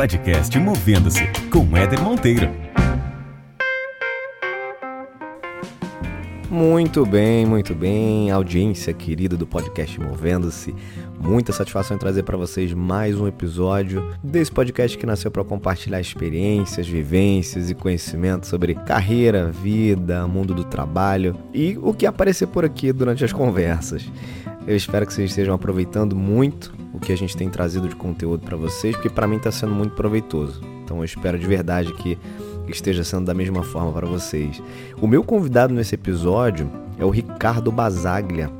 Podcast Movendo-se com Éder Monteiro. Muito bem, muito bem, audiência querida do podcast Movendo-se. Muita satisfação em trazer para vocês mais um episódio desse podcast que nasceu para compartilhar experiências, vivências e conhecimentos sobre carreira, vida, mundo do trabalho e o que aparecer por aqui durante as conversas. Eu espero que vocês estejam aproveitando muito o que a gente tem trazido de conteúdo para vocês, porque para mim está sendo muito proveitoso. Então eu espero de verdade que esteja sendo da mesma forma para vocês. O meu convidado nesse episódio é o Ricardo Basaglia.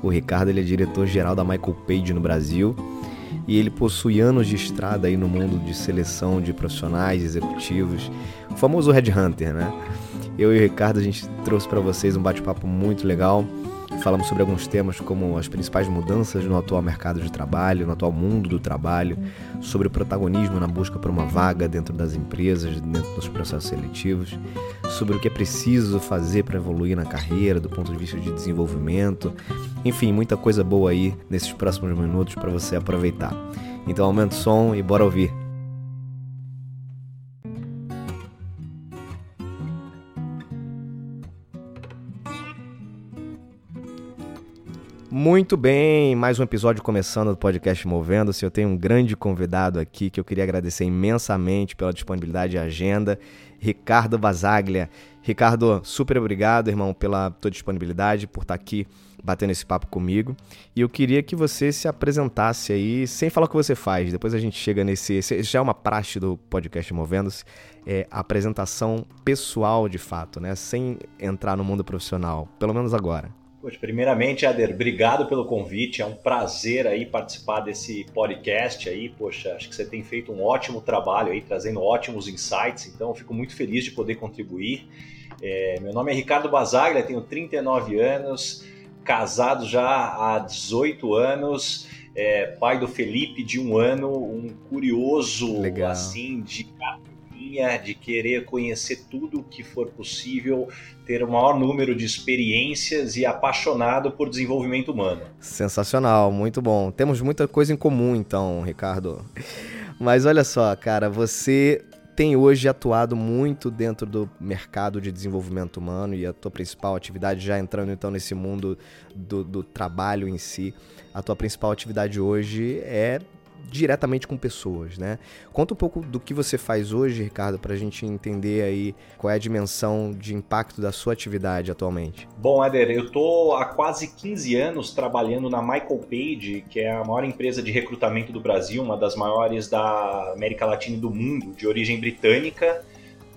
O Ricardo ele é diretor-geral da Michael Page no Brasil e ele possui anos de estrada aí no mundo de seleção de profissionais, executivos, o famoso headhunter, né? Eu e o Ricardo a gente trouxe para vocês um bate-papo muito legal Falamos sobre alguns temas como as principais mudanças no atual mercado de trabalho, no atual mundo do trabalho, sobre o protagonismo na busca por uma vaga dentro das empresas, dentro dos processos seletivos, sobre o que é preciso fazer para evoluir na carreira, do ponto de vista de desenvolvimento. Enfim, muita coisa boa aí nesses próximos minutos para você aproveitar. Então aumenta o som e bora ouvir. Muito bem, mais um episódio começando do podcast Movendo-se. Eu tenho um grande convidado aqui que eu queria agradecer imensamente pela disponibilidade e agenda, Ricardo Basaglia. Ricardo, super obrigado, irmão, pela tua disponibilidade, por estar aqui batendo esse papo comigo. E eu queria que você se apresentasse aí, sem falar o que você faz. Depois a gente chega nesse. Esse já é uma praxe do podcast Movendo-se, é apresentação pessoal de fato, né? Sem entrar no mundo profissional, pelo menos agora. Poxa, primeiramente, Ader, obrigado pelo convite. É um prazer aí participar desse podcast aí. Poxa, acho que você tem feito um ótimo trabalho aí, trazendo ótimos insights. Então, fico muito feliz de poder contribuir. É, meu nome é Ricardo Basaglia, tenho 39 anos, casado já há 18 anos, é, pai do Felipe de um ano, um curioso Legal. assim de de querer conhecer tudo o que for possível, ter o maior número de experiências e apaixonado por desenvolvimento humano. Sensacional, muito bom. Temos muita coisa em comum então, Ricardo. Mas olha só, cara, você tem hoje atuado muito dentro do mercado de desenvolvimento humano e a tua principal atividade, já entrando então nesse mundo do, do trabalho em si, a tua principal atividade hoje é diretamente com pessoas, né? Conta um pouco do que você faz hoje, Ricardo, para a gente entender aí qual é a dimensão de impacto da sua atividade atualmente. Bom, Éder, eu tô há quase 15 anos trabalhando na Michael Page, que é a maior empresa de recrutamento do Brasil, uma das maiores da América Latina e do mundo, de origem britânica.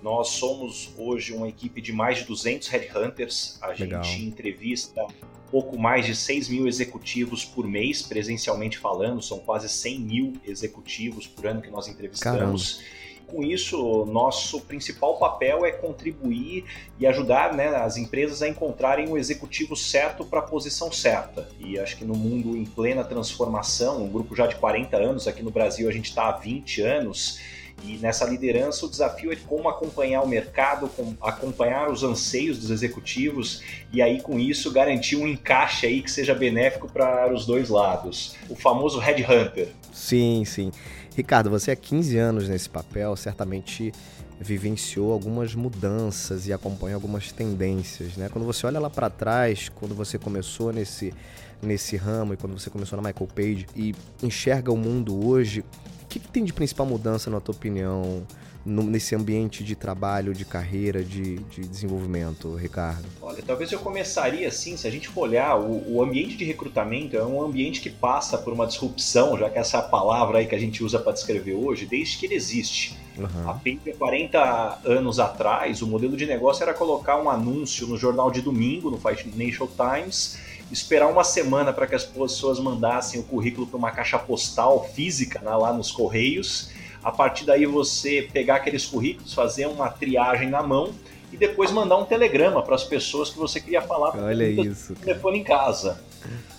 Nós somos hoje uma equipe de mais de 200 headhunters. A Legal. gente entrevista pouco mais de 6 mil executivos por mês, presencialmente falando, são quase 100 mil executivos por ano que nós entrevistamos. Caramba com isso, nosso principal papel é contribuir e ajudar né, as empresas a encontrarem o executivo certo para a posição certa. E acho que no mundo em plena transformação, um grupo já de 40 anos, aqui no Brasil a gente está há 20 anos, e nessa liderança, o desafio é como acompanhar o mercado, acompanhar os anseios dos executivos e aí com isso garantir um encaixe aí que seja benéfico para os dois lados. O famoso headhunter. Sim, sim. Ricardo, você há 15 anos nesse papel, certamente vivenciou algumas mudanças e acompanha algumas tendências, né? Quando você olha lá para trás, quando você começou nesse nesse ramo e quando você começou na Michael Page e enxerga o mundo hoje, que, que tem de principal mudança, na tua opinião, no, nesse ambiente de trabalho, de carreira, de, de, desenvolvimento, Ricardo? Olha, talvez eu começaria assim, se a gente for olhar, o, o, ambiente de recrutamento é um ambiente que passa por uma disrupção, já que essa é a palavra aí que a gente usa para descrever hoje, desde que ele existe. Uhum. Há 40 anos atrás, o modelo de negócio era colocar um anúncio no jornal de domingo, no Financial Times, esperar uma semana para que as pessoas mandassem o currículo para uma caixa postal física né, lá nos correios. A partir daí você pegar aqueles currículos, fazer uma triagem na mão e depois mandar um telegrama para as pessoas que você queria falar Olha isso. telefone em casa.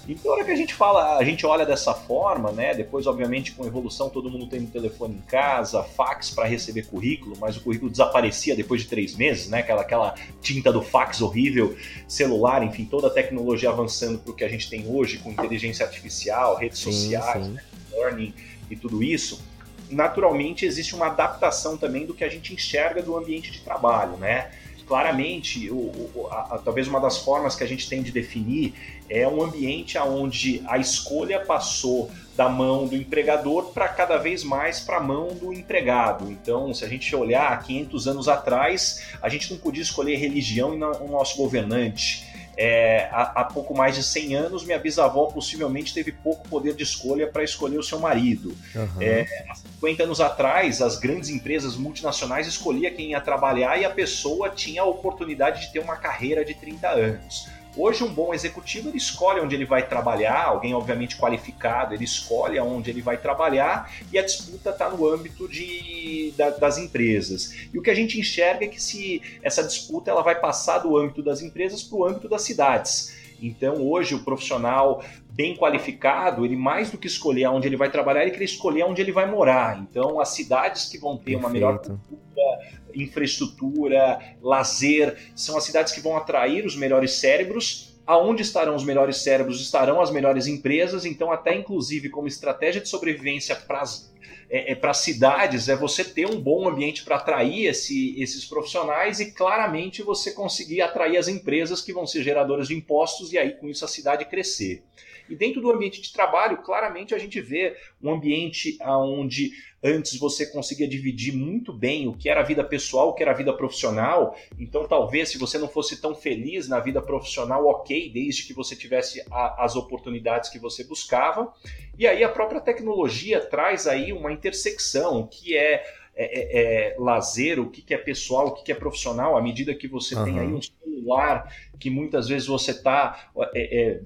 Então, hora que a gente fala, a gente olha dessa forma, né? Depois, obviamente, com evolução, todo mundo tem um telefone em casa, fax para receber currículo, mas o currículo desaparecia depois de três meses, né? Aquela, aquela tinta do fax horrível, celular, enfim, toda a tecnologia avançando para o que a gente tem hoje com inteligência artificial, redes sim, sociais, sim. learning e tudo isso. naturalmente existe uma adaptação também do que a gente enxerga do ambiente de trabalho, né? Claramente, o, o, a, a, talvez uma das formas que a gente tem de definir é um ambiente onde a escolha passou da mão do empregador para cada vez mais para a mão do empregado. Então, se a gente olhar 500 anos atrás, a gente não podia escolher religião e o nosso governante. É, há, há, pouco mais de 100 anos, minha bisavó possivelmente teve pouco poder de escolha para escolher o seu marido. Uhum. É, há 50 anos atrás, as grandes empresas multinacionais escolhiam quem ia trabalhar e a pessoa tinha a oportunidade de ter uma carreira de 30 anos. Hoje, um bom executivo ele escolhe onde ele vai trabalhar, alguém obviamente qualificado, ele escolhe onde ele vai trabalhar e a disputa está no âmbito de, da, das empresas. E o que a gente enxerga é que se essa disputa ela vai passar do âmbito das empresas para o âmbito das cidades. Então, hoje, o profissional bem qualificado, ele mais do que escolher onde ele vai trabalhar, ele quer escolher onde ele vai morar. Então, as cidades que vão ter Perfeito. uma melhor cultura, infraestrutura, lazer, são as cidades que vão atrair os melhores cérebros. Aonde estarão os melhores cérebros, estarão as melhores empresas. Então, até inclusive como estratégia de sobrevivência para as é, é cidades é você ter um bom ambiente para atrair esse, esses profissionais e claramente você conseguir atrair as empresas que vão ser geradoras de impostos e aí com isso a cidade crescer. E dentro do ambiente de trabalho, claramente a gente vê um ambiente onde antes você conseguia dividir muito bem o que era a vida pessoal, o que era a vida profissional. Então, talvez se você não fosse tão feliz na vida profissional, ok, desde que você tivesse a, as oportunidades que você buscava. E aí a própria tecnologia traz aí uma intersecção que é é, é, é, lazer, o que, que é pessoal, o que, que é profissional, à medida que você uhum. tem aí um celular que muitas vezes você está é, é,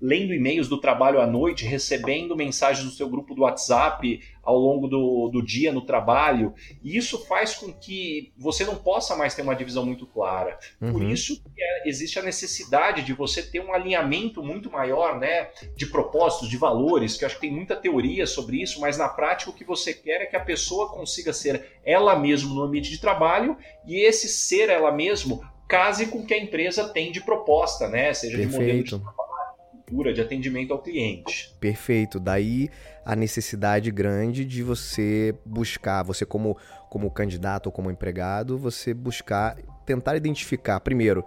lendo e-mails do trabalho à noite, recebendo mensagens do seu grupo do WhatsApp ao longo do, do dia no trabalho, e isso faz com que você não possa mais ter uma divisão muito clara. Uhum. Por isso é, existe a necessidade de você ter um alinhamento muito maior né, de propósitos, de valores, que eu acho que tem muita teoria sobre isso, mas na prática o que você quer é que a pessoa consiga ser ela mesma no ambiente de trabalho e esse ser ela mesmo case com o que a empresa tem de proposta, né? Seja Perfeito. de modelo de trabalho, cultura, de atendimento ao cliente. Perfeito. Daí a necessidade grande de você buscar, você como, como candidato ou como empregado, você buscar, tentar identificar, primeiro,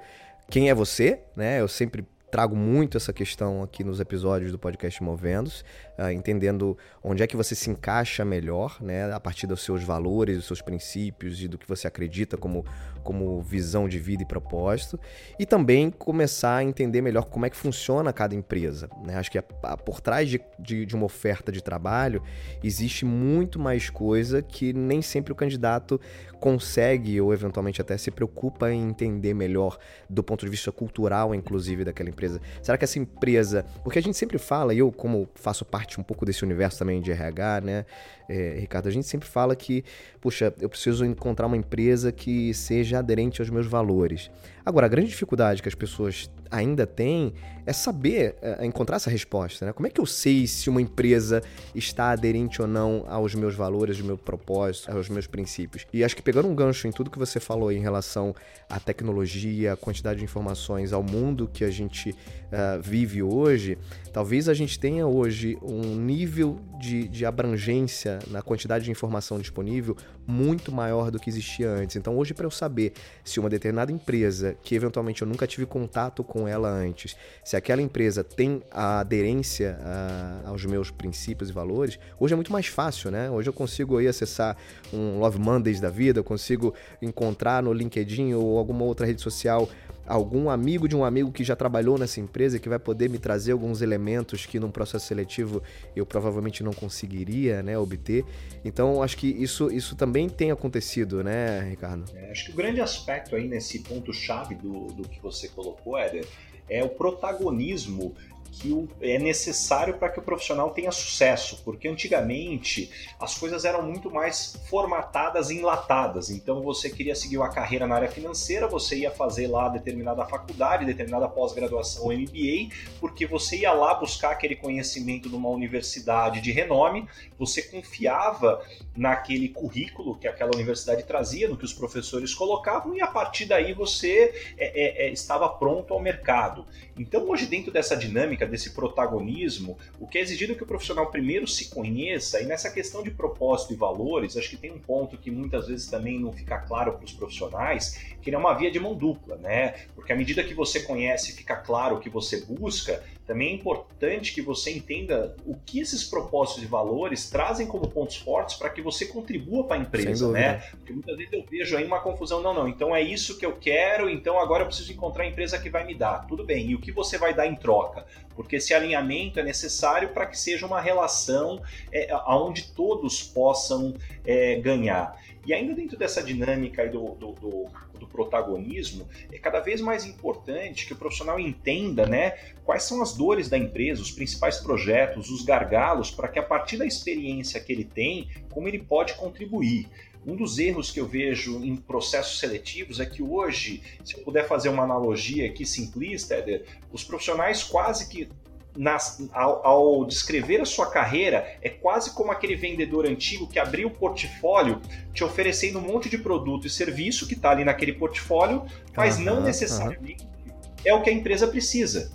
quem é você, né? Eu sempre trago muito essa questão aqui nos episódios do podcast Movendo-se, entendendo onde é que você se encaixa melhor, né, a partir dos seus valores, dos seus princípios e do que você acredita como, como visão de vida e propósito, e também começar a entender melhor como é que funciona cada empresa. Né? Acho que a, a, por trás de, de, de uma oferta de trabalho existe muito mais coisa que nem sempre o candidato consegue ou eventualmente até se preocupa em entender melhor do ponto de vista cultural, inclusive, daquela empresa? Será que essa empresa. Porque a gente sempre fala, eu, como faço parte um pouco desse universo também de RH, né, é, Ricardo, a gente sempre fala que, puxa, eu preciso encontrar uma empresa que seja aderente aos meus valores. Agora, a grande dificuldade que as pessoas ainda têm é saber é, encontrar essa resposta. Né? Como é que eu sei se uma empresa está aderente ou não aos meus valores, aos meus propósitos, aos meus princípios? E acho que pegando um gancho em tudo que você falou em relação à tecnologia, à quantidade de informações, ao mundo que a gente uh, vive hoje, talvez a gente tenha hoje um nível de, de abrangência na quantidade de informação disponível muito maior do que existia antes. Então, hoje, para eu saber se uma determinada empresa, que eventualmente eu nunca tive contato com ela antes, se aquela empresa tem a aderência a, aos meus princípios e valores, hoje é muito mais fácil, né? Hoje eu consigo aí acessar um Love Mondays da vida, eu consigo encontrar no LinkedIn ou alguma outra rede social algum amigo de um amigo que já trabalhou nessa empresa que vai poder me trazer alguns elementos que num processo seletivo eu provavelmente não conseguiria né, obter. Então acho que isso, isso também tem acontecido, né, Ricardo? É, acho que o grande aspecto aí nesse ponto-chave do, do que você colocou, Éder, é o protagonismo que é necessário para que o profissional tenha sucesso, porque antigamente as coisas eram muito mais formatadas e enlatadas. Então você queria seguir uma carreira na área financeira, você ia fazer lá determinada faculdade, determinada pós-graduação MBA, porque você ia lá buscar aquele conhecimento numa universidade de renome, você confiava naquele currículo que aquela universidade trazia, no que os professores colocavam, e a partir daí você é, é, é estava pronto ao mercado. Então hoje dentro dessa dinâmica dinâmica desse protagonismo, o que é exigido que o profissional primeiro se conheça, e nessa questão de propósito e valores, acho que tem um ponto que muitas vezes também não fica claro para os profissionais, que é uma via de mão dupla, né? Porque à medida que você conhece fica claro o que você busca, também é importante que você entenda o que esses propósitos e valores trazem como pontos fortes para que você contribua para a empresa, né? Porque muitas vezes eu vejo aí uma confusão, não, não, então é isso que eu quero, então agora eu preciso encontrar a empresa que vai me dar. Tudo bem, e o que você vai dar em troca? Porque esse alinhamento é necessário para que seja uma relação é, onde todos possam é, ganhar. E ainda dentro dessa dinâmica do, do, do, do, protagonismo, é cada vez mais importante que o profissional entenda né, quais são as dores da empresa, os principais projetos, os gargalos, para que a partir da experiência que ele tem, como ele pode contribuir. Um dos erros que eu vejo em processos seletivos é que hoje, se eu puder fazer uma analogia aqui simplista, Éder, os profissionais quase que nas, ao, ao, descrever a sua carreira, é quase como aquele vendedor antigo que abriu o portfólio te oferecendo um monte de produto e serviço que está ali naquele portfólio, mas uhum, não necessariamente uhum. é o que a empresa precisa.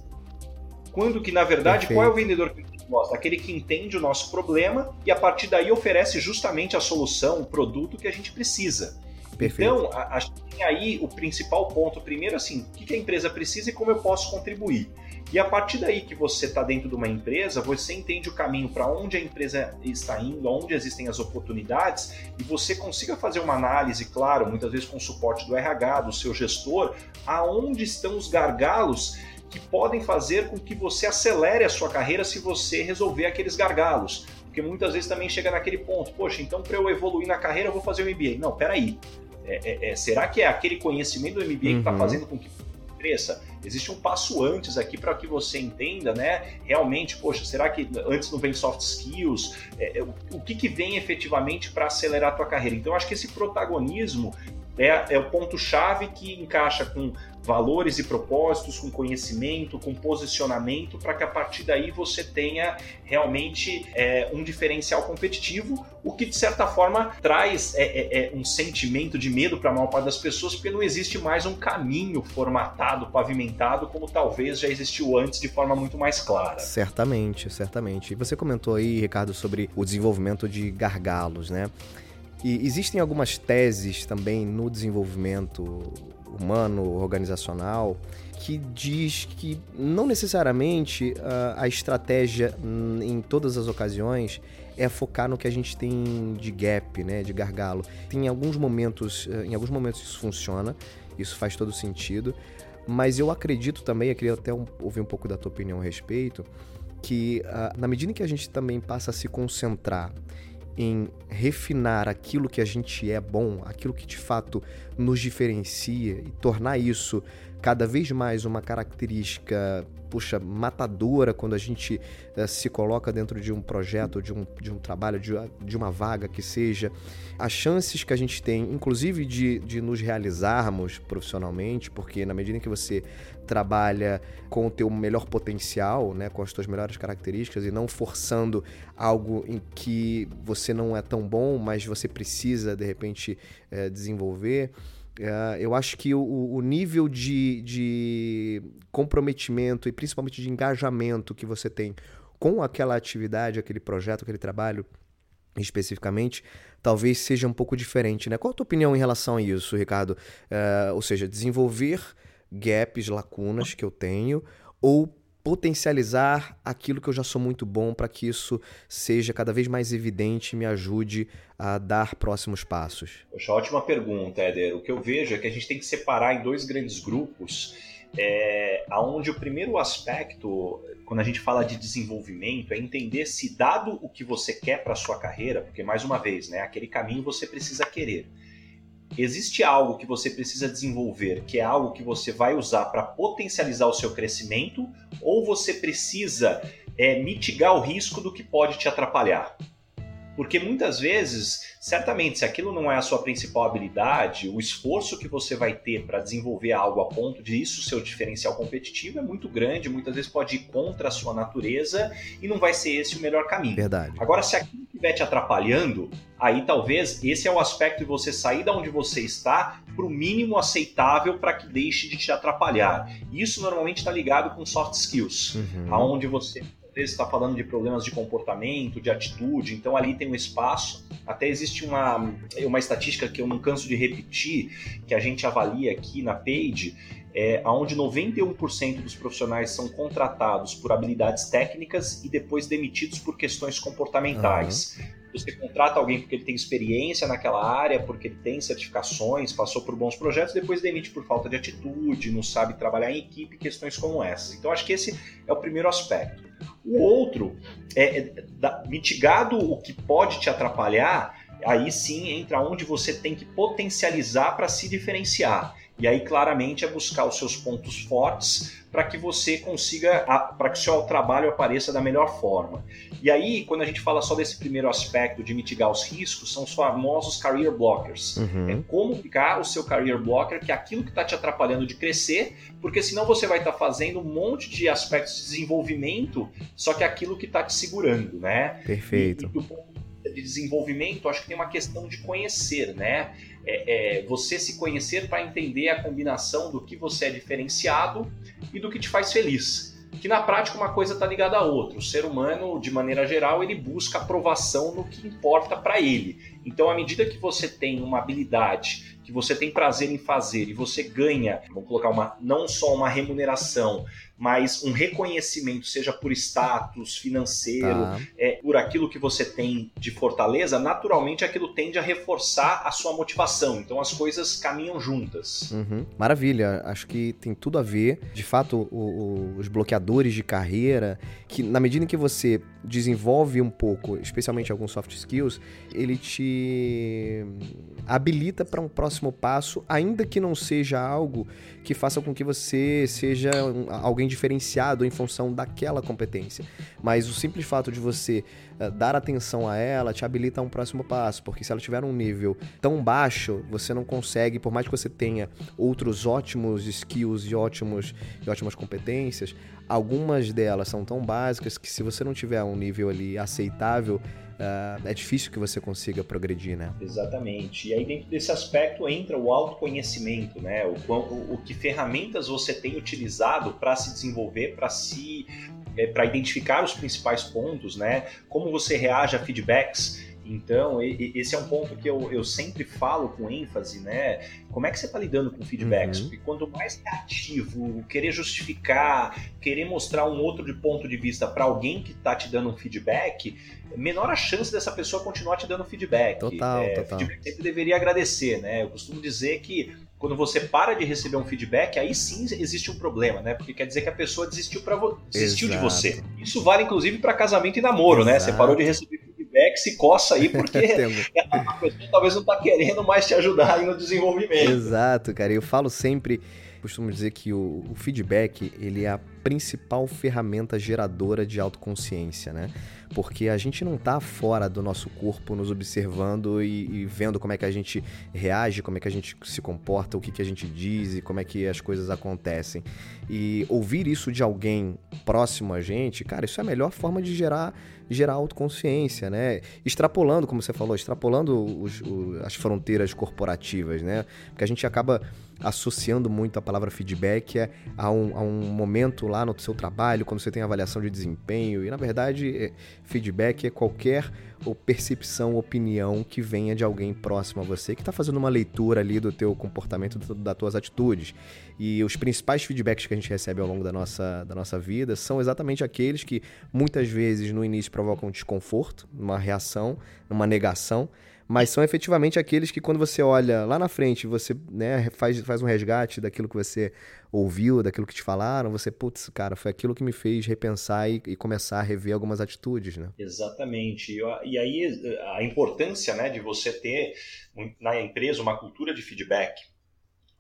Quando que, na verdade, Perfeito. qual é o vendedor que a gente gosta? Aquele que entende o nosso problema e a partir daí oferece justamente a solução, o produto que a gente precisa. Perfeito. Então, acho que tem aí o principal ponto. Primeiro, assim, o que a empresa precisa e como eu posso contribuir. E a partir daí que você está dentro de uma empresa, você entende o caminho para onde a empresa está indo, onde existem as oportunidades, e você consiga fazer uma análise, claro, muitas vezes com o suporte do RH, do seu gestor, aonde estão os gargalos que podem fazer com que você acelere a sua carreira se você resolver aqueles gargalos. Porque muitas vezes também chega naquele ponto, poxa, então para eu evoluir na carreira eu vou fazer o MBA. Não, peraí. É, é, é, será que é aquele conhecimento do MBA uhum. que está fazendo com que cresça? Existe um passo antes aqui para que você entenda, né? Realmente, poxa, será que antes não vem soft skills? É, é o que, que vem efetivamente para acelerar a tua carreira? Então, acho que esse protagonismo é, é o ponto-chave que encaixa com valores e propósitos, com conhecimento, com posicionamento, para que a partir daí você tenha realmente é, um diferencial competitivo, o que de certa forma traz é, é, é um sentimento de medo para a maior parte das pessoas, porque não existe mais um caminho formatado, pavimentado, como talvez já existiu antes de forma muito mais clara. Certamente, certamente. E você comentou aí, Ricardo, sobre o desenvolvimento de gargalos, né? E existem algumas teses também no desenvolvimento humano, organizacional, que diz que não necessariamente uh, a estratégia em todas as ocasiões é focar no que a gente tem de gap, né, de gargalo. Tem alguns momentos, uh, em alguns momentos isso funciona, isso faz todo sentido, mas eu acredito também, eu queria até ouvir um pouco da tua opinião a respeito, que uh, na medida em que a gente também passa a se concentrar em refinar aquilo que a gente é bom, aquilo que de fato nos diferencia e tornar isso cada vez mais uma característica, puxa, matadora quando a gente uh, se coloca dentro de um projeto, de um, de um trabalho, de, de uma vaga que seja, as chances que a gente tem, inclusive de, de nos realizarmos profissionalmente, porque na medida em que você trabalha com o teu melhor potencial, né, com as tuas melhores características e não forçando algo em que você não é tão bom, mas você precisa de repente é, desenvolver. É, eu acho que o, o nível de, de comprometimento e principalmente de engajamento que você tem com aquela atividade, aquele projeto, aquele trabalho especificamente, talvez seja um pouco diferente, né? Qual a tua opinião em relação a isso, Ricardo? Uh, ou seja, desenvolver gaps, lacunas que eu tenho, ou potencializar aquilo que eu já sou muito bom para que isso seja cada vez mais evidente e me ajude a dar próximos passos? Poxa, ótima pergunta, Éder. O que eu vejo é que a gente tem que separar em dois grandes grupos, é, onde o primeiro aspecto, quando a gente fala de desenvolvimento, é entender se dado o que você quer para sua carreira, porque mais uma vez, né, aquele caminho você precisa querer existe algo que você precisa desenvolver, que é algo que você vai usar para potencializar o seu crescimento, ou você precisa é, mitigar o risco do que pode te atrapalhar? Porque muitas vezes, certamente, se aquilo não é a sua principal habilidade, o esforço que você vai ter para desenvolver algo a ponto de isso ser o diferencial competitivo é muito grande, muitas vezes pode ir contra a sua natureza e não vai ser esse o melhor caminho. Verdade. Agora, se aquilo estiver te atrapalhando, aí talvez esse é o aspecto de você sair da onde você está para o mínimo aceitável para que deixe de te atrapalhar. Isso normalmente está ligado com soft skills, uhum. aonde você vezes está falando de problemas de comportamento, de atitude, então ali tem um espaço. Até existe uma, uma estatística que eu não canso de repetir, que a gente avalia aqui na Page, é, onde 91% dos profissionais são contratados por habilidades técnicas e depois demitidos por questões comportamentais. Uhum. Você contrata alguém porque ele tem experiência naquela área, porque ele tem certificações, passou por bons projetos, depois demite por falta de atitude, não sabe trabalhar em equipe, questões como essas. Então, acho que esse é o primeiro aspecto. O outro é, é da, mitigado o que pode te atrapalhar, aí sim entra onde você tem que potencializar para se diferenciar. E aí, claramente, é buscar os seus pontos fortes para que você consiga, para que o seu trabalho apareça da melhor forma. E aí, quando a gente fala só desse primeiro aspecto de mitigar os riscos, são os famosos career blockers. Uhum. É como ficar o seu career blocker, que é aquilo que está te atrapalhando de crescer, porque senão você vai estar tá fazendo um monte de aspectos de desenvolvimento, só que é aquilo que está te segurando, né? Perfeito. E, e do ponto de desenvolvimento, acho que tem uma questão de conhecer, né? É, é, você se conhecer para entender a combinação do que você é diferenciado e do que te faz feliz que na prática uma coisa está ligada à outra. O ser humano, de maneira geral, ele busca aprovação no que importa para ele. Então, à medida que você tem uma habilidade, que você tem prazer em fazer e você ganha, vamos colocar uma não só uma remuneração, mas um reconhecimento, seja por status financeiro, tá. é, por aquilo que você tem de fortaleza, naturalmente aquilo tende a reforçar a sua motivação. Então as coisas caminham juntas. Uhum. Maravilha, acho que tem tudo a ver. De fato, o, o, os bloqueadores de carreira, que na medida em que você desenvolve um pouco, especialmente alguns soft skills, ele te habilita para um próximo passo, ainda que não seja algo que faça com que você seja alguém diferenciado em função daquela competência. Mas o simples fato de você uh, dar atenção a ela te habilita a um próximo passo, porque se ela tiver um nível tão baixo, você não consegue, por mais que você tenha outros ótimos skills e ótimos e ótimas competências, algumas delas são tão básicas que se você não tiver um nível ali aceitável, uh, é difícil que você consiga progredir, né? Exatamente. E aí dentro desse aspecto entra o autoconhecimento, né? O, o, o que ferramentas você tem utilizado para se desenvolver, para se é, para identificar os principais pontos, né? Como você reage a feedbacks então, esse é um ponto que eu, eu sempre falo com ênfase, né? Como é que você está lidando com feedbacks? Uhum. Porque quanto mais ativo, querer justificar, querer mostrar um outro de ponto de vista para alguém que está te dando um feedback, menor a chance dessa pessoa continuar te dando feedback. Total, é, total. Feedback sempre deveria agradecer, né? Eu costumo dizer que quando você para de receber um feedback, aí sim existe um problema, né? Porque quer dizer que a pessoa desistiu, pra vo... desistiu de você. Isso vale inclusive para casamento e namoro, Exato. né? Você parou de receber feedback, se coça aí, porque a pessoa talvez não está querendo mais te ajudar aí no desenvolvimento. Exato, cara. Eu falo sempre, costumo dizer que o, o feedback, ele é a principal ferramenta geradora de autoconsciência, né? Porque a gente não está fora do nosso corpo nos observando e, e, vendo como é que a gente reage, como é que a gente se comporta, o que, que a gente diz e como é que as coisas acontecem. E ouvir isso de alguém próximo a gente, cara, isso é a melhor forma de gerar gerar autoconsciência, né? Extrapolando, como você falou, extrapolando os, as fronteiras corporativas, né? Porque a gente acaba associando muito a palavra feedback a um, a um momento lá no seu trabalho, quando você tem avaliação de desempenho. E na verdade, é, feedback é qualquer percepção, opinião que venha de alguém próximo a você, que está fazendo uma leitura ali do teu comportamento, das tuas atitudes. E os principais feedbacks que a gente recebe ao longo da nossa, da nossa vida são exatamente aqueles que muitas vezes no início provocam desconforto, uma reação, uma negação, mas são efetivamente aqueles que quando você olha lá na frente, você né, faz, faz um resgate daquilo que você ouviu, daquilo que te falaram, você, putz, cara, foi aquilo que me fez repensar e, e começar a rever algumas atitudes, né? Exatamente. E aí a importância né, de você ter na empresa uma cultura de feedback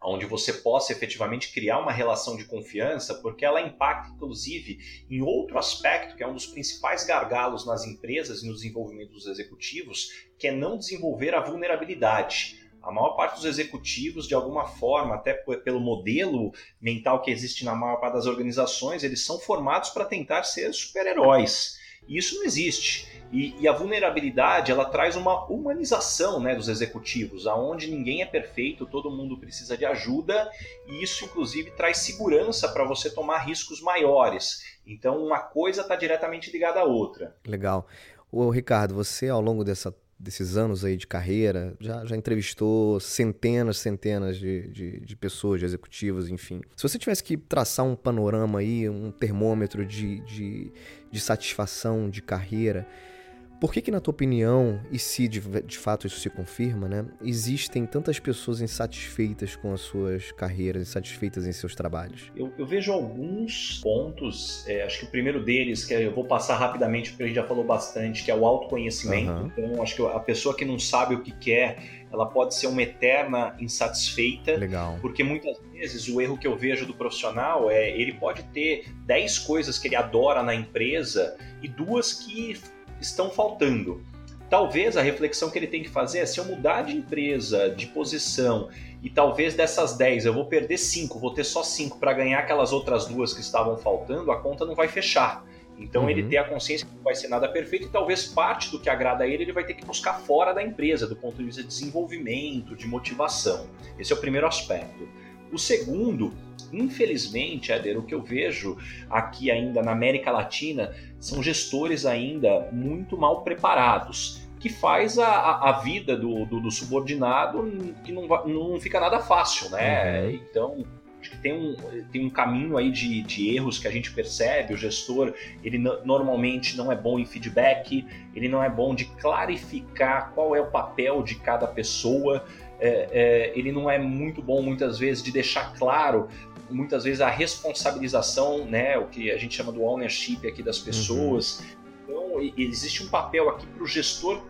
onde você possa efetivamente criar uma relação de confiança, porque ela impacta, inclusive, em outro aspecto, que é um dos principais gargalos nas empresas e no desenvolvimento dos executivos, que é não desenvolver a vulnerabilidade. A maior parte dos executivos, de alguma forma, até pelo modelo mental que existe na maior parte das organizações, eles são formados para tentar ser super-heróis. E isso não existe. E, e, a vulnerabilidade ela traz uma humanização né, dos executivos, aonde ninguém é perfeito, todo mundo precisa de ajuda e isso inclusive traz segurança para você tomar riscos maiores. Então uma coisa está diretamente ligada à outra. Legal. O Ricardo, você ao longo dessa, desses anos aí de carreira já, já entrevistou centenas, centenas de, de, de, pessoas, de executivos, enfim. Se você tivesse que traçar um panorama aí, um termômetro de, de, de satisfação de carreira por que, que, na tua opinião, e se de, de, fato isso se confirma, né, existem tantas pessoas insatisfeitas com as suas carreiras, insatisfeitas em seus trabalhos? Eu, eu vejo alguns pontos. É, acho que o primeiro deles, que eu vou passar rapidamente, porque a gente já falou bastante, que é o autoconhecimento. Uhum. Então, acho que a pessoa que não sabe o que quer, ela pode ser uma eterna insatisfeita. Legal. Porque muitas vezes o erro que eu vejo do profissional é ele pode ter 10 coisas que ele adora na empresa e duas que estão faltando. Talvez a reflexão que ele tem que fazer é se eu mudar de empresa, de posição, e talvez dessas 10 eu vou perder 5, vou ter só 5 para ganhar aquelas outras duas que estavam faltando, a conta não vai fechar. Então uhum. ele tem a consciência que não vai ser nada perfeito e talvez parte do que agrada a ele ele vai ter que buscar fora da empresa, do ponto de vista de desenvolvimento, de motivação. Esse é o primeiro aspecto. O segundo Infelizmente, Éder, o que eu vejo aqui ainda na América Latina são gestores ainda muito mal preparados que faz a, a, vida do, do, do, subordinado que não, não fica nada fácil, né? Uhum. Então, acho que tem um, tem um caminho aí de, de erros que a gente percebe. O gestor, ele normalmente não é bom em feedback, ele não é bom de clarificar qual é o papel de cada pessoa. É, é, ele não é muito bom muitas vezes de deixar claro muitas vezes a responsabilização, né, o que a gente chama do ownership aqui das pessoas. Uhum. Então, existe um papel aqui para o gestor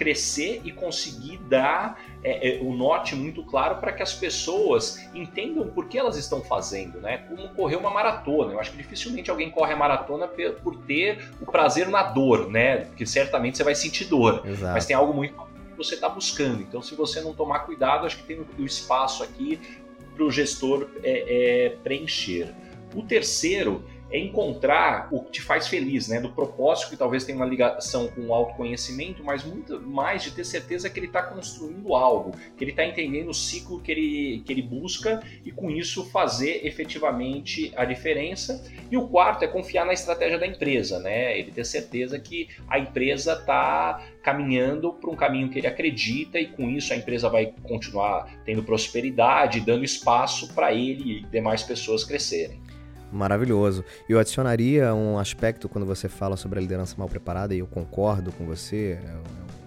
crescer e conseguir dar é, é, o norte muito claro para que as pessoas entendam por que elas estão fazendo, né? Como correr uma maratona. Eu acho que dificilmente alguém corre a maratona por ter o prazer na dor, né? Porque certamente você vai sentir dor, Exato. mas tem algo muito você está buscando. Então, se você não tomar cuidado, acho que tem o espaço aqui para o gestor é, é, preencher. O terceiro é encontrar o que te faz feliz, né? Do propósito que talvez tenha uma ligação com o autoconhecimento, mas muito mais de ter certeza que ele está construindo algo, que ele está entendendo o ciclo que ele, que ele busca e com isso fazer efetivamente a diferença. E o quarto é confiar na estratégia da empresa, né? Ele ter certeza que a empresa está caminhando para um caminho que ele acredita e com isso a empresa vai continuar tendo prosperidade, dando espaço para ele e demais pessoas crescerem. Maravilhoso. Eu adicionaria um aspecto quando você fala sobre a liderança mal preparada, e eu concordo com você. Eu, eu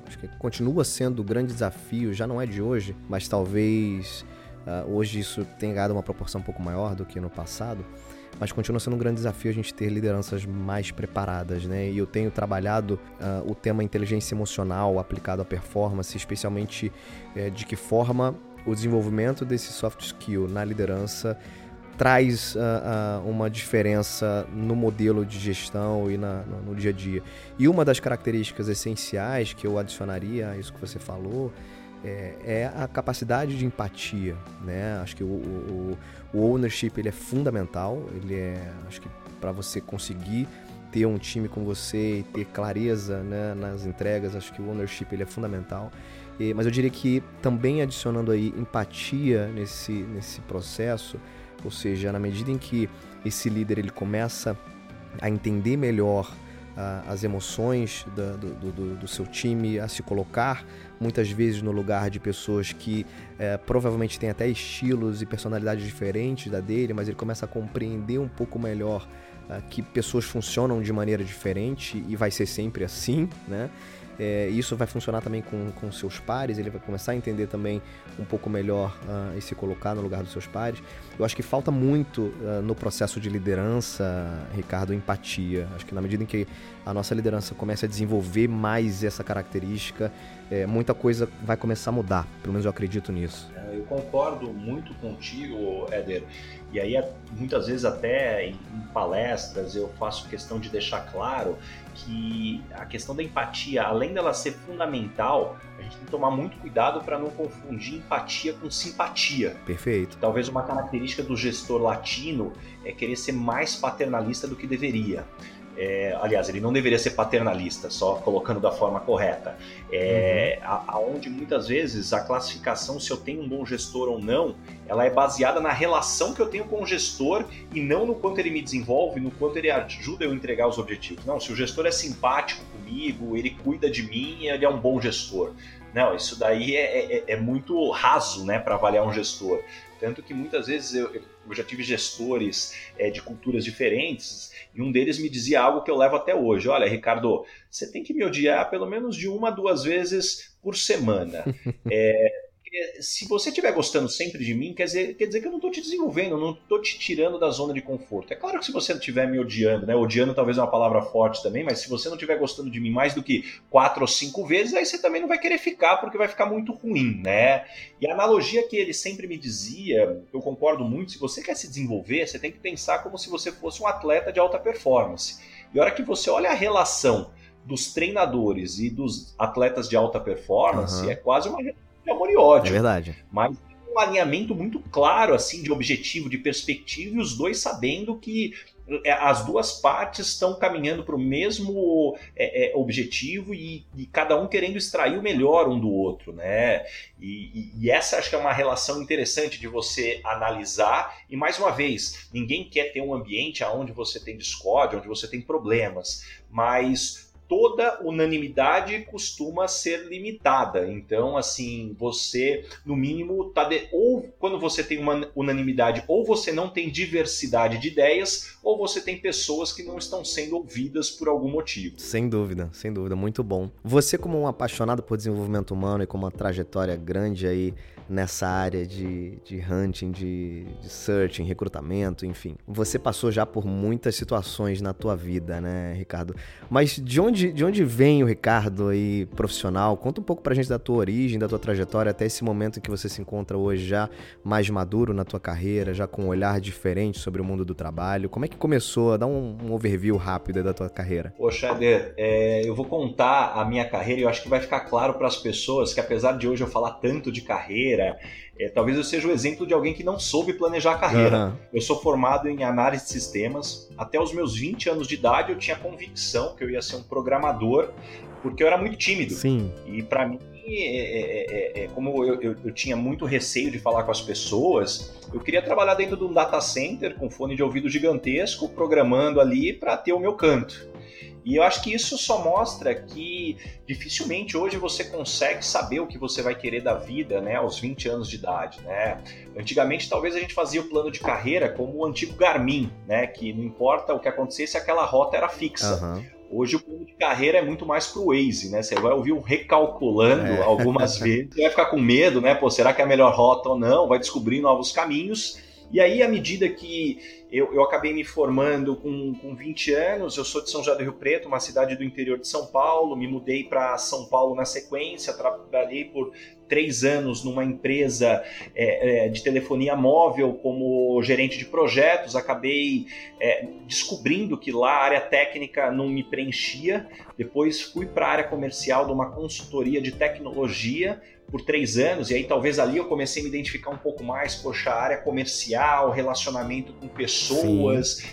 acho que continua sendo um grande desafio, já não é de hoje, mas talvez uh, hoje isso tenha ganhado uma proporção um pouco maior do que no passado. Mas continua sendo um grande desafio a gente ter lideranças mais preparadas, né? E eu tenho trabalhado uh, o tema inteligência emocional aplicado à performance, especialmente uh, de que forma o desenvolvimento desse soft skill na liderança traz uh, uh, uma diferença no modelo de gestão e na, no, no, dia a dia. E uma das características essenciais que eu adicionaria a isso que você falou é, é a capacidade de empatia. Né? Acho que o, o, o ownership ele é fundamental. Ele é, acho que para você conseguir ter um time com você e ter clareza né, nas entregas, acho que o ownership ele é fundamental. E, mas eu diria que também adicionando aí empatia nesse, nesse processo, ou seja, na medida em que esse líder ele começa a entender melhor uh, as emoções da, do, do, do, seu time, a se colocar muitas vezes no lugar de pessoas que uh, provavelmente têm até estilos e personalidades diferentes da dele, mas ele começa a compreender um pouco melhor uh, que pessoas funcionam de maneira diferente e vai ser sempre assim, né? É, isso vai funcionar também com, com seus pares, ele vai começar a entender também um pouco melhor uh, e se colocar no lugar dos seus pares. Eu acho que falta muito uh, no processo de liderança, Ricardo, empatia. Acho que na medida em que a nossa liderança comece a desenvolver mais essa característica, é, muita coisa vai começar a mudar. Pelo menos eu acredito nisso. Eu concordo muito contigo, Éder. E aí, muitas vezes, até em palestras, eu faço questão de deixar claro que a questão da empatia, além dela ser fundamental, a gente tem que tomar muito cuidado para não confundir empatia com simpatia. Perfeito. Talvez uma característica do gestor latino é querer ser mais paternalista do que deveria. É, aliás, ele não deveria ser paternalista, só colocando da forma correta. É, uhum. Aonde muitas vezes a classificação, se eu tenho um bom gestor ou não, ela é baseada na relação que eu tenho com o gestor e não no quanto ele me desenvolve, no quanto ele ajuda eu a entregar os objetivos. Não, se o gestor é simpático comigo, ele cuida de mim, ele é um bom gestor. Não, isso daí é, é, é muito raso né, para avaliar um gestor. Tanto que muitas vezes eu, eu já tive gestores é, de culturas diferentes e um deles me dizia algo que eu levo até hoje. Olha, Ricardo, você tem que me odiar pelo menos de uma, duas vezes por semana. É, se você estiver gostando sempre de mim, quer dizer, quer dizer que eu não estou te desenvolvendo, não estou te tirando da zona de conforto. É claro que se você não estiver me odiando, né? Odiando talvez é uma palavra forte também, mas se você não estiver gostando de mim mais do que quatro ou cinco vezes, aí você também não vai querer ficar, porque vai ficar muito ruim, né? E a analogia que ele sempre me dizia, eu concordo muito, se você quer se desenvolver, você tem que pensar como se você fosse um atleta de alta performance. E a hora que você olha a relação dos treinadores e dos atletas de alta performance, uhum. é quase uma de amor e ódio. É verdade. Mas um alinhamento muito claro, assim, de objetivo, de perspectiva, e os dois sabendo que é, as duas partes estão caminhando para o mesmo é, é, objetivo e, e, cada um querendo extrair o melhor um do outro, né? E, e, e, essa acho que é uma relação interessante de você analisar. E mais uma vez, ninguém quer ter um ambiente onde você tem discórdia, onde você tem problemas, mas toda unanimidade costuma ser limitada. Então, assim, você, no mínimo, tá de... ou quando você tem uma unanimidade, ou você não tem diversidade de ideias, ou você tem pessoas que não estão sendo ouvidas por algum motivo. Sem dúvida, sem dúvida, muito bom. Você, como um apaixonado por desenvolvimento humano e com uma trajetória grande aí nessa área de, de hunting, de, de searching, recrutamento, enfim. Você passou já por muitas situações na tua vida, né, Ricardo? Mas de onde, de onde vem o Ricardo aí profissional? Conta um pouco pra gente da tua origem, da tua trajetória até esse momento em que você se encontra hoje já mais maduro na tua carreira, já com um olhar diferente sobre o mundo do trabalho. Como é que começou? Dá um, um overview rápido da tua carreira. Poxa, Eder, é, eu vou contar a minha carreira e eu acho que vai ficar claro para as pessoas que apesar de hoje eu falar tanto de carreira, carreira. É, talvez eu seja o exemplo de alguém que não soube planejar a carreira. Uhum. Eu sou formado em análise de sistemas. Até os meus 20 anos de idade eu tinha convicção que eu ia ser um programador, porque eu era muito tímido. Sim. E para mim, é, é, é, é, como eu, eu, eu, tinha muito receio de falar com as pessoas, eu queria trabalhar dentro de um data center com fone de ouvido gigantesco, programando ali para ter o meu canto. E eu acho que isso só mostra que dificilmente hoje você consegue saber o que você vai querer da vida, né, aos 20 anos de idade, né? Antigamente talvez a gente fazia o plano de carreira como o antigo Garmin, né, que não importa o que acontecesse, aquela rota era fixa. Uhum. Hoje o plano de carreira é muito mais pro Waze, né? Você vai ouvir um recalculando é. algumas vezes, vai ficar com medo, né? Pô, será que é a melhor rota ou não? Vai descobrir novos caminhos. E aí, à medida que eu, eu acabei me formando com, com 20 anos, eu sou de São José do Rio Preto, uma cidade do interior de São Paulo, me mudei para São Paulo na sequência, trabalhei por três anos numa empresa é, é, de telefonia móvel como gerente de projetos, acabei é, descobrindo que lá a área técnica não me preenchia, depois fui para a área comercial de uma consultoria de tecnologia, por três anos, e aí talvez ali eu comecei a me identificar um pouco mais, poxa, a área comercial, relacionamento com pessoas,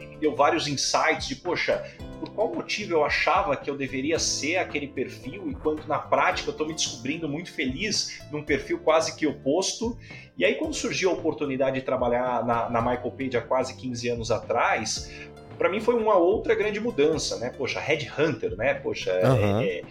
me deu vários insights de, poxa, por qual motivo eu achava que eu deveria ser aquele perfil, enquanto na prática eu estou me descobrindo muito feliz num perfil quase que oposto. E aí, quando surgiu a oportunidade de trabalhar na, na Michael Page há quase 15 anos atrás, para mim foi uma outra grande mudança, né? Poxa, Headhunter, né? Poxa, uhum. é,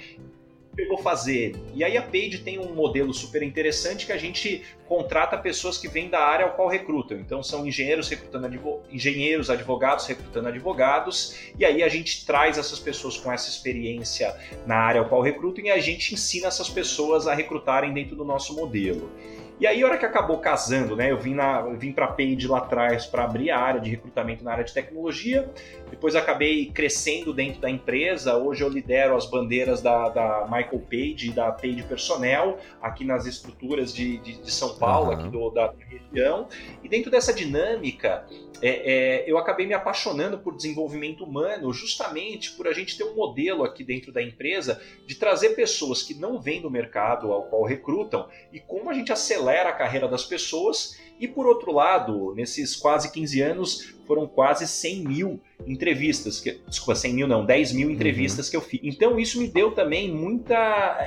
eu vou fazer? E aí a Page tem um modelo super interessante que a gente contrata pessoas que vêm da área ao qual recrutam. Então são engenheiros recrutando advo engenheiros, advogados recrutando advogados, e aí a gente traz essas pessoas com essa experiência na área ao qual recrutam e a gente ensina essas pessoas a recrutarem dentro do nosso modelo. E aí, a hora que acabou casando, né? Eu vim, na, eu vim para a Page lá atrás para abrir a área de recrutamento na área de tecnologia. Depois acabei crescendo dentro da empresa. Hoje eu lidero as bandeiras da, da Michael Page e da Page Personnel aqui nas estruturas de, de, de São Paulo, uhum. aqui do, da região. E dentro dessa dinâmica, é, é, eu acabei me apaixonando por desenvolvimento humano, justamente por a gente ter um modelo aqui dentro da empresa de trazer pessoas que não vêm do mercado ao qual recrutam e como a gente acelera a carreira das pessoas. E por outro lado, nesses quase 15 anos, foram quase 100 mil entrevistas, que, desculpa, 100 mil não, 10 mil entrevistas uhum. que eu fiz. Então isso me deu também muita,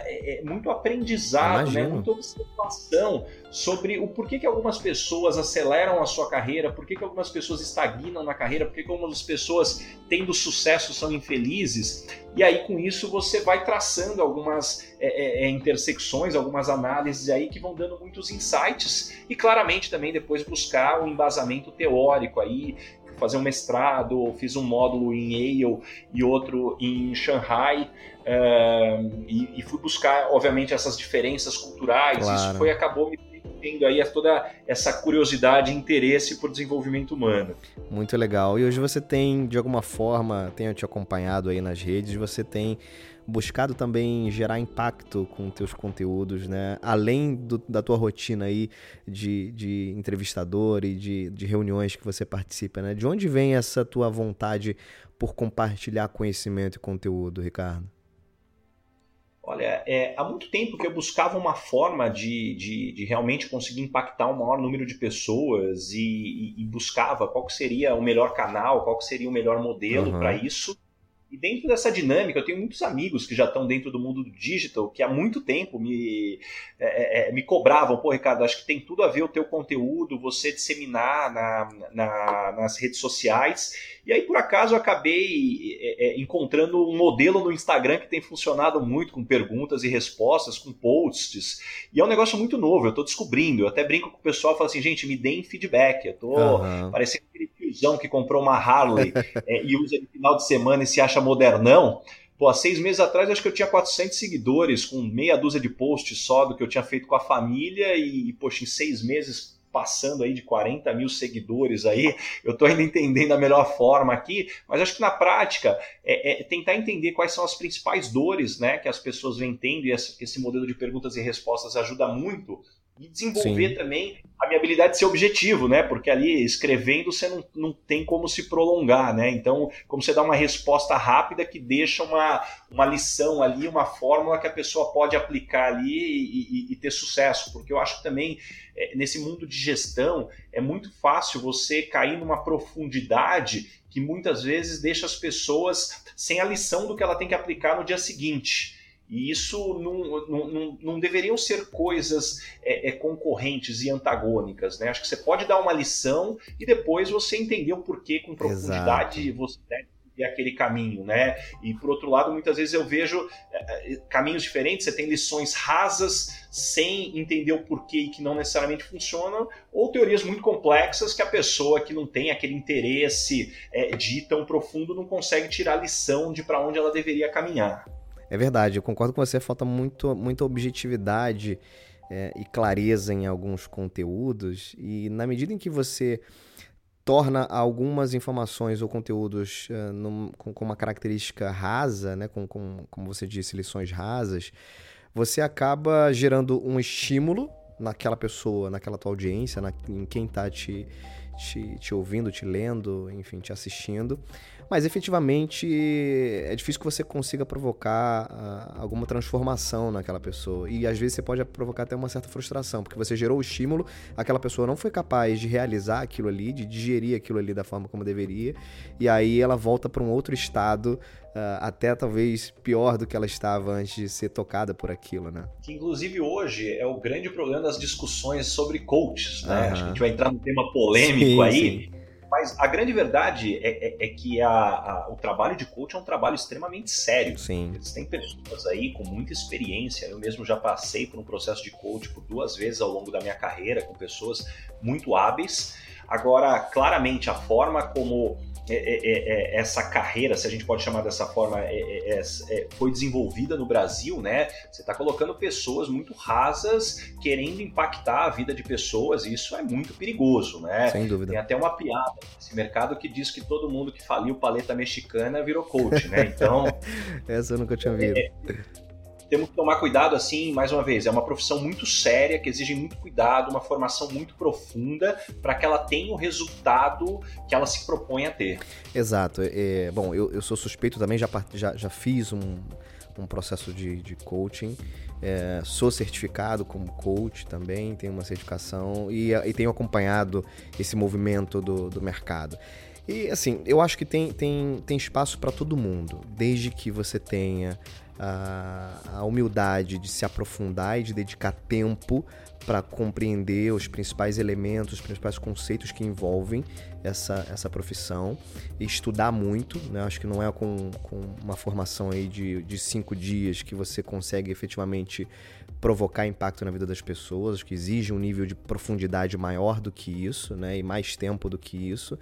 é, é muito aprendizado, né, muita observação sobre o porquê que algumas pessoas aceleram a sua carreira, por que algumas pessoas estagnam na carreira, por que algumas pessoas tendo sucesso são infelizes. E aí com isso você vai traçando algumas é, é, é intersecções, algumas análises aí que vão dando muitos insights e claramente também depois buscar um embasamento teórico aí fazer um mestrado, fiz um módulo em Yale e outro em Shanghai. Uh, e, e, fui buscar, obviamente, essas diferenças culturais. Claro. Isso foi acabou me tendo aí toda essa curiosidade e interesse por desenvolvimento humano. Muito legal. E hoje você tem, de alguma forma, tenho te acompanhado aí nas redes, você tem buscado também gerar impacto com teus conteúdos, né? Além do, da tua rotina aí de, de entrevistador e de, de reuniões que você participa, né? De onde vem essa tua vontade por compartilhar conhecimento e conteúdo, Ricardo? Olha, é, há muito tempo que eu buscava uma forma de, de, de realmente conseguir impactar um maior número de pessoas e, e, e buscava qual seria o melhor canal, qual seria o melhor modelo uhum. para isso. E dentro dessa dinâmica, eu tenho muitos amigos que já estão dentro do mundo do digital, que há muito tempo me, é, é, é, me cobravam, pô, Ricardo, acho que tem tudo a ver o teu conteúdo, você disseminar na, na, nas redes sociais. E aí, por acaso, eu acabei é, é, encontrando um modelo no Instagram que tem funcionado muito com perguntas e respostas, com posts. E é um negócio muito novo, eu estou descobrindo. Eu até brinco com o pessoal e falo assim, gente, me deem feedback. Eu estou uhum. parecendo aquele tiozão que comprou uma Harley é, e usa no final de semana e se acha modernão. Pô, há seis meses atrás acho que eu tinha 400 seguidores, com meia dúzia de posts só do que eu tinha feito com a família e, poxa, em seis meses passando aí de 40 mil seguidores aí, eu estou ainda entendendo a melhor forma aqui, mas acho que na prática é, é, tentar entender quais são as principais dores né, que as pessoas vêm tendo e esse modelo de perguntas e respostas ajuda muito e desenvolver Sim. também a minha habilidade de ser objetivo, né? Porque ali escrevendo você não, não tem como se prolongar, né? Então, como você dá uma resposta rápida que deixa uma, uma lição ali, uma fórmula que a pessoa pode aplicar ali e, e, e ter sucesso. Porque eu acho que também é, nesse mundo de gestão é muito fácil você cair numa profundidade que muitas vezes deixa as pessoas sem a lição do que ela tem que aplicar no dia seguinte. E isso não, não, não deveriam ser coisas é, é, concorrentes e antagônicas. Né? Acho que você pode dar uma lição e depois você entender o porquê com profundidade Exato. você deve seguir aquele caminho. Né? E por outro lado, muitas vezes eu vejo é, é, caminhos diferentes, você tem lições rasas sem entender o porquê e que não necessariamente funcionam, ou teorias muito complexas que a pessoa que não tem aquele interesse é, de ir tão profundo não consegue tirar a lição de para onde ela deveria caminhar. É verdade, eu concordo com você, falta muito, muita objetividade é, e clareza em alguns conteúdos, e na medida em que você torna algumas informações ou conteúdos uh, num, com, com, uma característica rasa, né, com, com, como você disse, lições rasas, você acaba gerando um estímulo naquela pessoa, naquela tua audiência, na, em quem está te, te, te ouvindo, te lendo, enfim, te assistindo, mas efetivamente é difícil que você consiga provocar uh, alguma transformação naquela pessoa. E às vezes você pode provocar até uma certa frustração, porque você gerou o estímulo, aquela pessoa não foi capaz de realizar aquilo ali, de digerir aquilo ali da forma como deveria, e aí ela volta para um outro estado. Uh, até talvez pior do que ela estava antes de ser tocada por aquilo, né? Que inclusive hoje é o grande problema das discussões sobre coaches, né? Uhum. Acho que a gente vai entrar num tema polêmico sim, aí, sim Mas a grande verdade é, é, é que a, a, o trabalho de coach é um trabalho extremamente sério. Sim. Eles têm pessoas aí com muita experiência. Eu mesmo já passei por um processo de coach por duas vezes ao longo da minha carreira, com pessoas muito hábeis. Agora, claramente, a forma como é, é, é, essa carreira, se a gente pode chamar dessa forma, foi desenvolvida no Brasil, né? Você está colocando pessoas muito rasas querendo impactar a vida de pessoas, e isso é muito perigoso, né? Sem dúvida. Tem até uma piada nesse mercado que diz que todo mundo que faliu paleta mexicana virou coach, né? Então. essa eu nunca tinha ouvido temos que tomar cuidado, assim, mais uma vez, é uma profissão muito séria, que exige muito cuidado, uma formação muito profunda, para que ela tenha o resultado que ela se propõe a ter. Exato. É, bom, eu, eu sou suspeito também, já, já, já fiz um, um processo de, de coaching. É, sou certificado como coach também, tenho uma certificação e, e tenho acompanhado esse movimento do, do mercado. E assim, eu acho que tem, tem, tem espaço para todo mundo, desde que você tenha a, humildade de se aprofundar e de dedicar tempo para compreender os principais elementos, os principais conceitos que envolvem essa, essa profissão estudar muito. Né? Acho que não é com, com uma formação aí de, de cinco dias que você consegue efetivamente provocar impacto na vida das pessoas, Acho que exige um nível de profundidade maior do que isso, né? E mais tempo do que isso.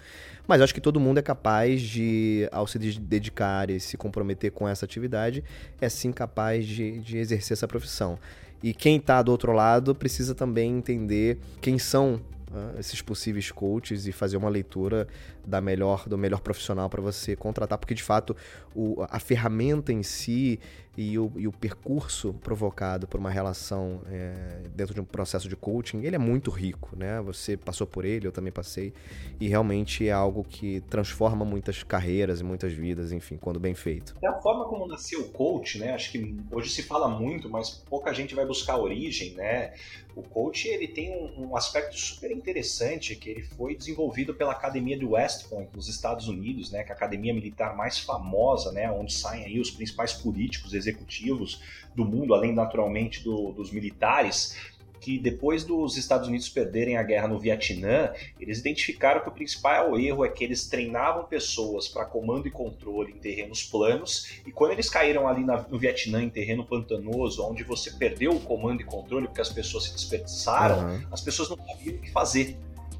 Mas acho que todo mundo é capaz de, ao se dedicar e se comprometer com essa atividade, é sim capaz de, de exercer essa profissão. E quem está do outro lado precisa também entender quem são uh, esses possíveis coaches e fazer uma leitura da melhor do melhor profissional para você contratar, porque de fato o, a ferramenta em si e o, e o percurso provocado por uma relação é, dentro de um processo de coaching, ele é muito rico, né? Você passou por ele, eu também passei, e realmente é algo que transforma muitas carreiras e muitas vidas, enfim, quando bem feito. É a forma como nasceu o coach, né? Acho que hoje se fala muito, mas pouca gente vai buscar a origem, né? O coach ele tem um, um aspecto super interessante que ele foi desenvolvido pela academia de West Point nos Estados Unidos, né? Que é a academia militar mais famosa, né? Onde saem aí os principais políticos, executivos do mundo, além naturalmente do, dos militares, que depois dos Estados Unidos perderem a guerra no Vietnã, eles identificaram que o principal erro é que eles treinavam pessoas para comando e controle em terrenos planos, e quando eles caíram ali na, no Vietnã, em terreno pantanoso, onde você perdeu o comando e controle porque as pessoas se desperdiçaram, uhum. as pessoas não sabiam o que fazer.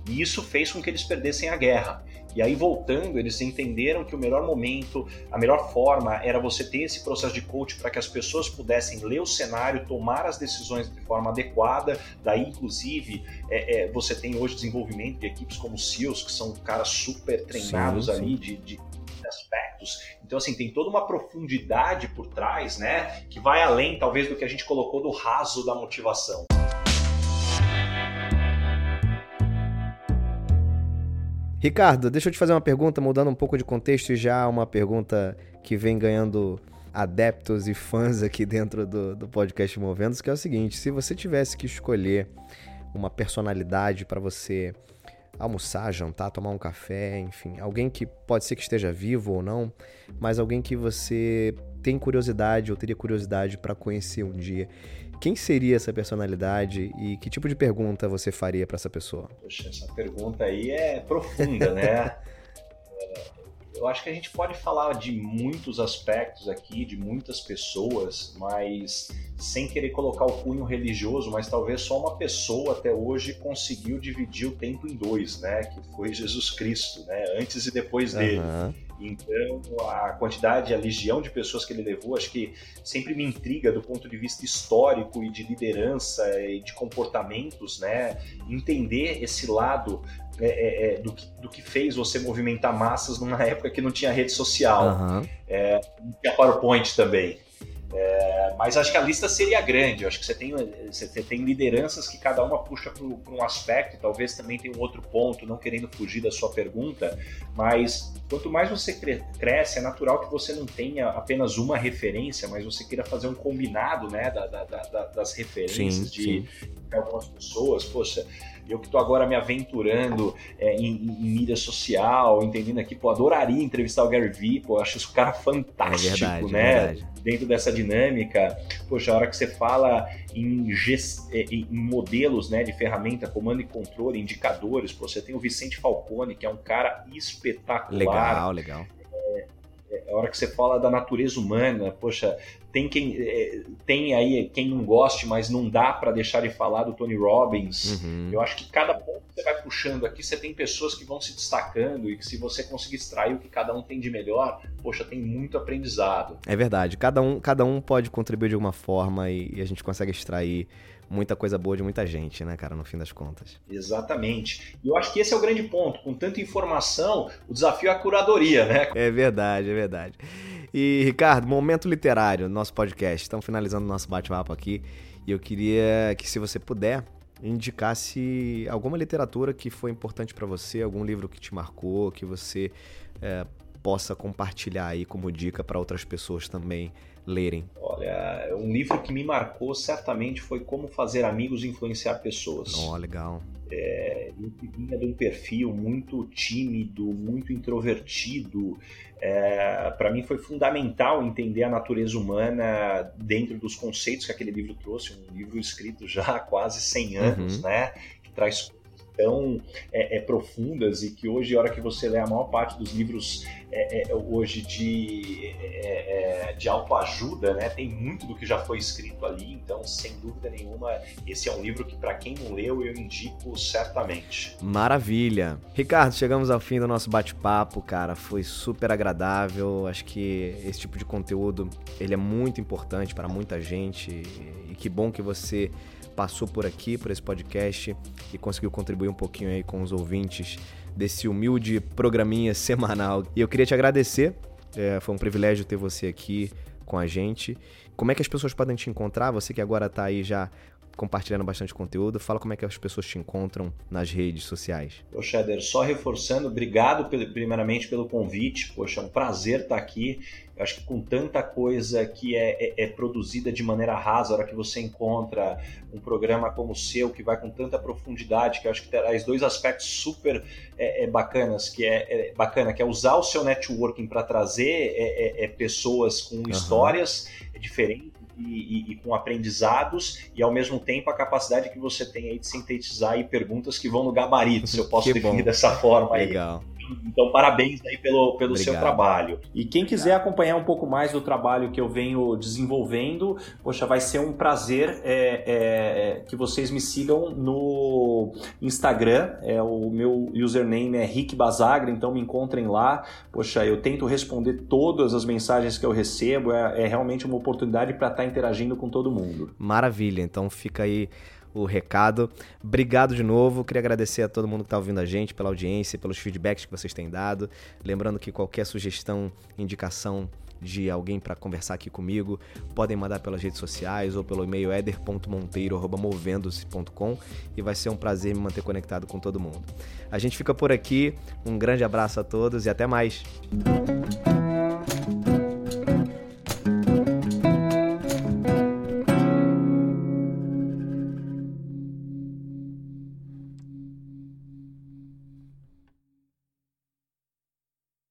E isso fez com que eles perdessem a guerra. E aí, voltando, eles entenderam que o melhor momento, a melhor forma era você ter esse processo de coach para que as pessoas pudessem ler o cenário, tomar as decisões de forma adequada. Daí, inclusive, é, é, você tem hoje desenvolvimento de equipes como o SEALs, que são caras super treinados sim, sim. ali de, de aspectos. Então, assim, tem toda uma profundidade por trás, né? Que vai além, talvez, do que a gente colocou do raso da motivação. Ricardo, deixa eu te fazer uma pergunta, mudando um pouco de contexto e já uma pergunta que vem ganhando adeptos e fãs aqui dentro do, do podcast Movendos, que é o seguinte: se você tivesse que escolher uma personalidade para você almoçar, jantar, tomar um café, enfim, alguém que pode ser que esteja vivo ou não, mas alguém que você tem curiosidade ou teria curiosidade para conhecer um dia. Quem seria essa personalidade e que tipo de pergunta você faria para essa pessoa? Poxa, essa pergunta aí é profunda, né? Eu acho que a gente pode falar de muitos aspectos aqui, de muitas pessoas, mas sem querer colocar o cunho religioso, mas talvez só uma pessoa até hoje conseguiu dividir o tempo em dois, né? Que foi Jesus Cristo, né? Antes e depois dele. Uhum. Então, a quantidade, a legião de pessoas que ele levou, acho que sempre me intriga do ponto de vista histórico e de liderança e de comportamentos, né? Entender esse lado é, é, é, do, que, do, que, fez você movimentar massas numa época que não tinha rede social. Uhum. É, tinha PowerPoint também. É, mas acho que a lista seria grande. Eu acho que você tem, você tem lideranças que cada uma puxa para um aspecto, e talvez também tenha um outro ponto, não querendo fugir da sua pergunta, mas quanto mais você cresce, é natural que você não tenha apenas uma referência, mas você queira fazer um combinado né, da, da, da, das referências sim, de, sim. de algumas pessoas. Poxa, Eu que estou agora me aventurando é, em, em, em, mídia social, entendendo aqui, pô, adoraria entrevistar o Gary Vee, pô, acho esse cara fantástico, é verdade, né? É. Dentro dessa dinâmica, poxa, a hora que você fala em, gest... É, em modelos né, de ferramenta, comando e controle, indicadores, pô, você tem o Vicente Falcone, que é um cara espetacular. Legal, legal a hora que você fala da natureza humana, poxa, tem quem é, tem aí quem não goste, mas não dá para deixar de falar do Tony Robbins. Uhum. Eu acho que cada ponto que você vai puxando aqui, você tem pessoas que vão se destacando e que se você conseguir extrair o que cada um tem de melhor, poxa, tem muito aprendizado. É verdade, cada um, cada um pode contribuir de alguma forma e, e a gente consegue extrair muita coisa boa de muita gente, né, cara, no fim das contas. Exatamente. E eu acho que esse é o grande ponto. Com tanta informação, o desafio é a curadoria, né? É verdade, é verdade. E, Ricardo, momento literário, nosso podcast. Estamos finalizando o nosso bate-papo aqui. E eu queria que, se você puder, indicasse alguma literatura que foi importante para você, algum livro que te marcou, que você é, possa compartilhar aí como dica para outras pessoas também lerem? Olha, um livro que me marcou certamente foi Como Fazer Amigos e Influenciar Pessoas. Oh, legal. É, vinha de um perfil muito tímido, muito introvertido. É, para mim foi fundamental entender a natureza humana dentro dos conceitos que aquele livro trouxe. Um livro escrito já há quase 100 anos, uhum. né? Que traz tão é, é, profundas e que hoje, a hora que você lê a maior parte dos livros é, é hoje de, é, é, de autoajuda, né, tem muito do que já foi escrito ali, então, sem dúvida nenhuma, esse é um livro que, para quem não leu, eu indico certamente. Maravilha! Ricardo, chegamos ao fim do nosso bate-papo, cara, foi super agradável, acho que esse tipo de conteúdo, ele é muito importante para muita gente e que bom que você passou por aqui, por esse podcast e conseguiu contribuir um pouquinho aí com os ouvintes desse humilde programinha semanal. E eu queria te agradecer, é, foi um privilégio ter você aqui com a gente. Como é que as pessoas podem te encontrar? Você que agora está aí já compartilhando bastante conteúdo. Fala como é que as pessoas te encontram nas redes sociais. Poxa, Éder, só reforçando, obrigado primeiramente pelo convite. Poxa, é um prazer estar aqui. Eu acho que com tanta coisa que é, é, é, produzida de maneira rasa, a hora que você encontra um programa como o seu, que vai com tanta profundidade, que eu acho que traz dois aspectos super é, é bacanas, que é, é, bacana, que é usar o seu networking para trazer é, pessoas com uhum. histórias diferentes e, e, e, com aprendizados e ao mesmo tempo a capacidade que você tem aí de sintetizar aí perguntas que vão no gabarito, se eu posso definir bom. dessa forma aí. Legal. Então, parabéns aí pelo, pelo seu trabalho. E quem quiser acompanhar um pouco mais do trabalho que eu venho desenvolvendo, poxa, vai ser um prazer é, é, que vocês me sigam no Instagram. É, o meu username é Rick Basagra, então me encontrem lá. Poxa, eu tento responder todas as mensagens que eu recebo. É, é realmente uma oportunidade para estar tá interagindo com todo mundo. Maravilha, então fica aí o recado. Obrigado de novo. Queria agradecer a todo mundo que está ouvindo a gente pela audiência, pelos feedbacks que vocês têm dado. Lembrando que qualquer sugestão, indicação de alguém para conversar aqui comigo, podem mandar pelas redes sociais ou pelo e-mail eder.monteiro@movendo-se.com e vai ser um prazer me manter conectado com todo mundo. A gente fica por aqui. Um grande abraço a todos e até mais.